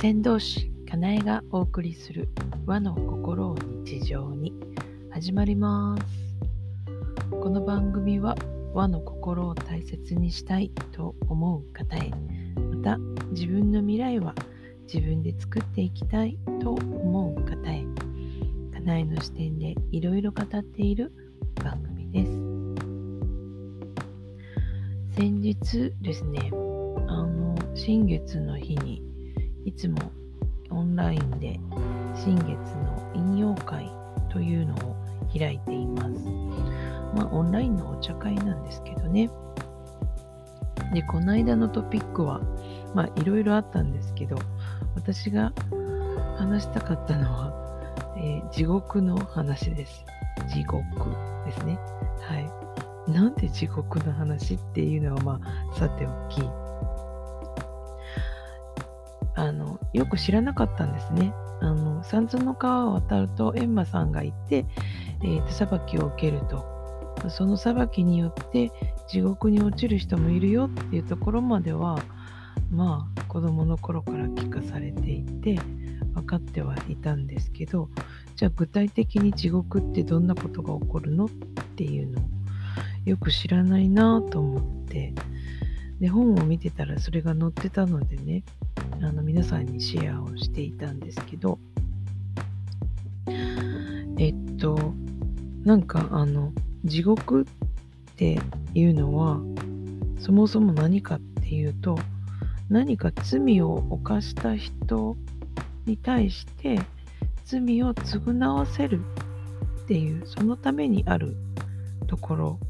先導師かなえがお送りする和の心を日常に。始まります。この番組は和の心を大切にしたいと思う方へ。また自分の未来は自分で作っていきたいと思う方へ。かなえの視点でいろいろ語っている番組です。先日ですねあの新月の日にいつもオンラインで新月の引用会というのを開いています。まあ、オンラインのお茶会なんですけどね。で、この間のトピックは、まあ、いろいろあったんですけど、私が話したかったのは、えー、地獄の話です。地獄ですね。はい。なんで地獄の話っていうのは、まあ、さておき、よく知らなかったんですね。あの三途の川を渡ると閻魔さんがいて、えー、裁きを受けるとその裁きによって地獄に落ちる人もいるよっていうところまではまあ子供の頃から聞かされていて分かってはいたんですけどじゃあ具体的に地獄ってどんなことが起こるのっていうのをよく知らないなと思ってで本を見てたらそれが載ってたのでねあの皆さんにシェアをしていたんですけどえっとなんかあの地獄っていうのはそもそも何かっていうと何か罪を犯した人に対して罪を償わせるっていうそのためにあるところ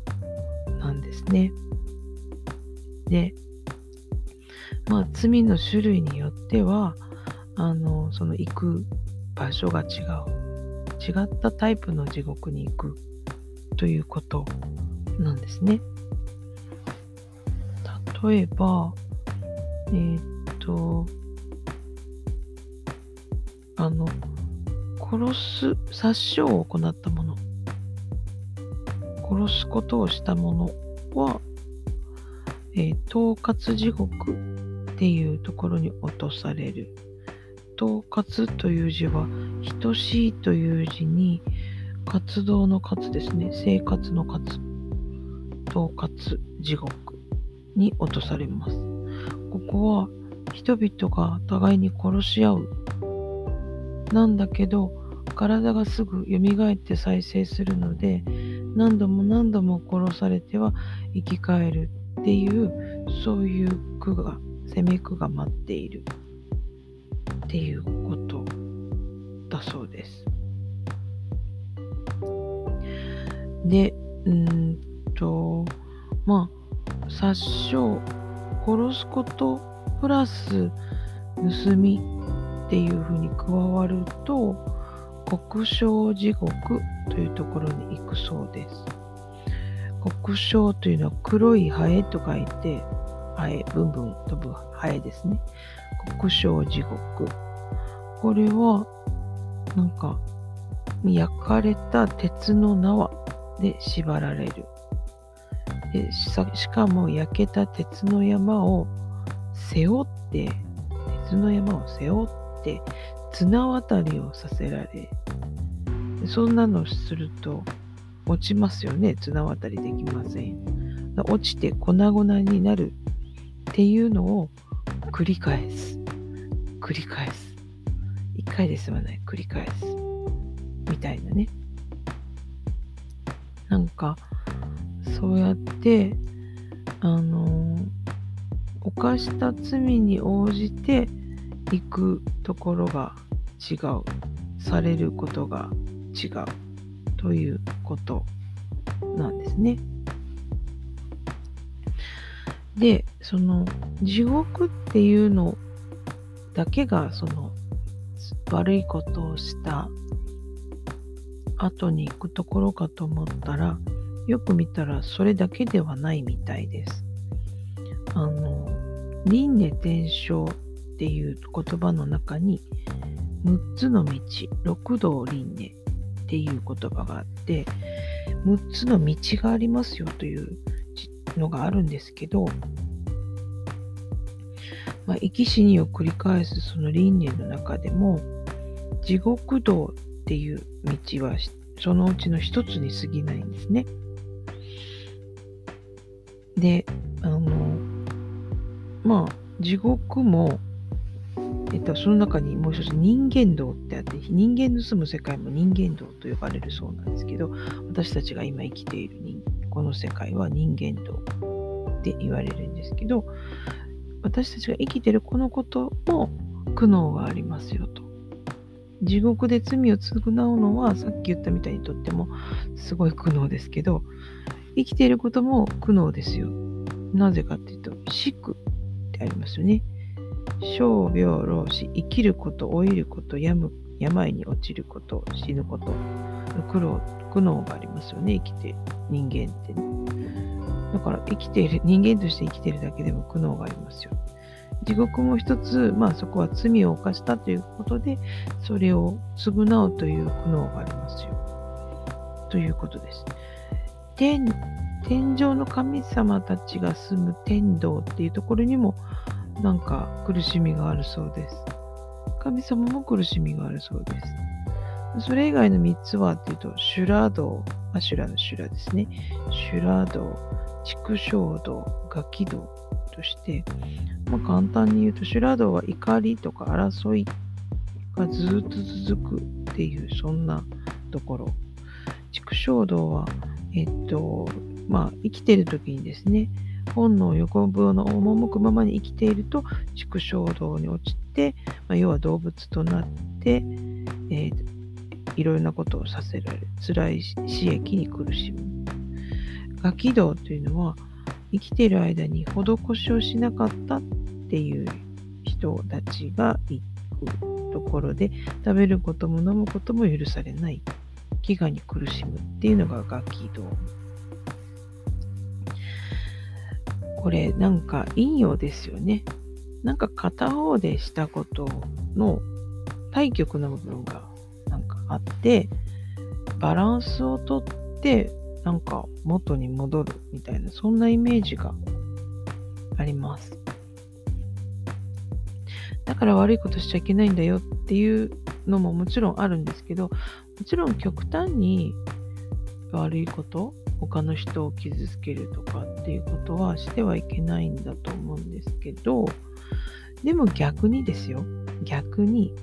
なんですね。でまあ、罪の種類によってはあのその行く場所が違う違ったタイプの地獄に行くということなんですね。例えばえー、っとあの殺す殺傷を行ったもの殺すことをしたものは、えー、統括地獄っていうところに落とされる。統括という字は、等しいという字に、活動の活ですね。生活の活。統括地獄に落とされます。ここは人々が互いに殺し合う。なんだけど、体がすぐ蘇って再生するので、何度も何度も殺されては生き返るっていう、そういう句が攻め句が待っているっていうことだそうです。で、うんと、まあ、殺傷、殺すことプラス盗みっていうふうに加わると、国章地獄というところに行くそうです。国章というのは黒いハエと書いて、ハエ、ブンブン飛ぶハエですね。国章地獄。これは、なんか、焼かれた鉄の縄で縛られる。でしかも焼けた鉄の山を背負って、鉄の山を背負って、綱渡りをさせられ、そんなのすると落ちますよね。綱渡りできません。落ちて粉々になるっていうのを繰り返す。繰り返す。一回で済まない。繰り返す。みたいなね。なんか、そうやって、あの犯した罪に応じて行くところが違う。されることが違う。ということなんですね。で、その地獄っていうのだけがその悪いことをした後に行くところかと思ったら、よく見たらそれだけではないみたいです。あの、輪廻転生っていう言葉の中に、6つの道、六道輪廻っていう言葉があって、6つの道がありますよというのがあるんですけど、まあ、生き死にを繰り返すその輪廻の中でも、地獄道っていう道はそのうちの一つに過ぎないんですね。で、あの、まあ、地獄も、えっと、その中にもう一つ人間道ってあって、人間の住む世界も人間道と呼ばれるそうなんですけど、私たちが今生きている人間この世界は人間道って言われるんですけど、私たちが生きてるこのことも苦悩がありますよと。地獄で罪を償うのはさっき言ったみたいにとってもすごい苦悩ですけど生きていることも苦悩ですよ。なぜかっていうと死苦ってありますよね。生病老死生きること老いること病む病に落ちること死ぬこと苦労苦悩がありますよね生きて人間ってね。だから生きている人間として生きているだけでも苦悩がありますよ。地獄も一つ、まあそこは罪を犯したということで、それを償うという苦悩がありますよ。ということです。天、天上の神様たちが住む天道っていうところにも、なんか苦しみがあるそうです。神様も苦しみがあるそうです。それ以外の3つはっていうと、修羅道、アシュラの修羅ですね。修羅道、畜生道、ガキ道として、まあ、簡単に言うと修羅道は怒りとか争いがずっと続くっていうそんなところ畜生道はえっとまあ生きてる時にですね本能横棒の赴くままに生きていると畜生道に落ちて、まあ、要は動物となって、えー、いろいろなことをさせられる。辛い刺激に苦しむ。ガキ道というのは生きている間に施しをしなかったっていう人たちが行くところで食べることも飲むことも許されない。飢餓に苦しむっていうのがガキ道。これなんか陰陽ですよねなんか片方でしたことの対極の部分がなんかあってバランスをとってなんか元に戻るみたいな、そんなイメージがあります。だから悪いことしちゃいけないんだよっていうのももちろんあるんですけど、もちろん極端に悪いこと、他の人を傷つけるとかっていうことはしてはいけないんだと思うんですけど、でも逆にですよ、逆に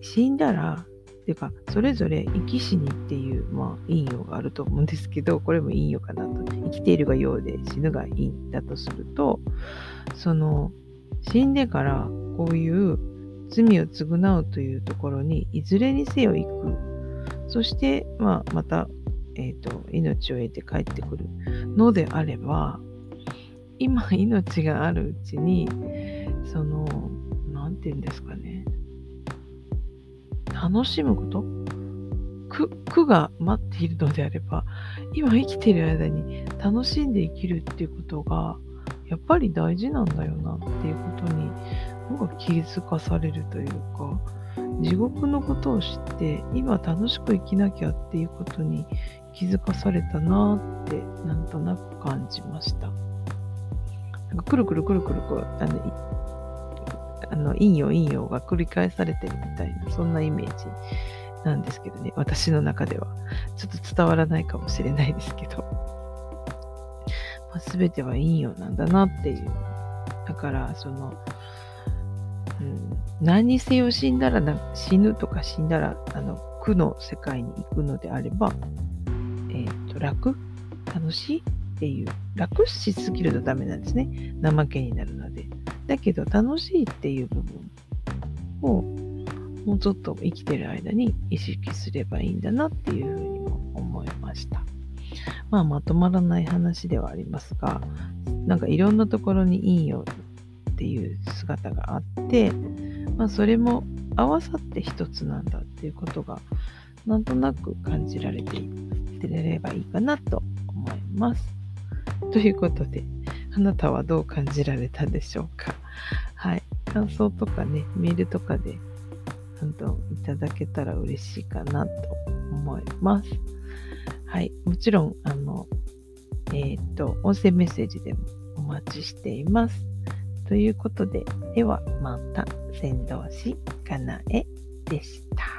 死んだらていうか、それぞれ生き死にっていう、まあ、陰陽があると思うんですけど、これも陰陽かなと。生きているが陽で死ぬが陰だとすると、その、死んでからこういう罪を償うというところに、いずれにせよ行く。そして、まあ、また、え、ー、と、命を得て帰ってくるのであれば、今命があるうちに、その、なんて言うんですかね。楽しむこと？苦苦が待っているのであれば今生きている間に楽しんで生きるっていうことがやっぱり大事なんだよなっていうことになんか気づかされるというか地獄のことを知って今楽しく生きなきゃっていうことに気づかされたなってなんとなく感じました。なんかくるくるくるくるくるあのあの、陰陽陰陽が繰り返されてるみたいな、そんなイメージなんですけどね、私の中では。ちょっと伝わらないかもしれないですけど。まあ、全ては陰陽なんだなっていう。だから、その、うん、何にせよ死んだら、死ぬとか死んだら、あの、苦の世界に行くのであれば、えっ、ー、と、楽？楽しい？っていう、楽しすぎるとダメなんですね。怠けになるので。だけど楽しいっていう部分をもうちょっと生きてる間に意識すればいいんだなっていうふうにも思いました。まあまとまらない話ではありますが、なんかいろんなところに陰陽っていう姿があって、まあそれも合わさって一つなんだっていうことがなんとなく感じられていればいいかなと思います。ということで、あなたはどう感じられたでしょうか？はい。感想とかね、メールとかで、どんどんいただけたら嬉しいかなと思います。はい。もちろん、あの、えっ、ー、と、音声メッセージでもお待ちしています。ということで、ではまた、先導しかなえでした。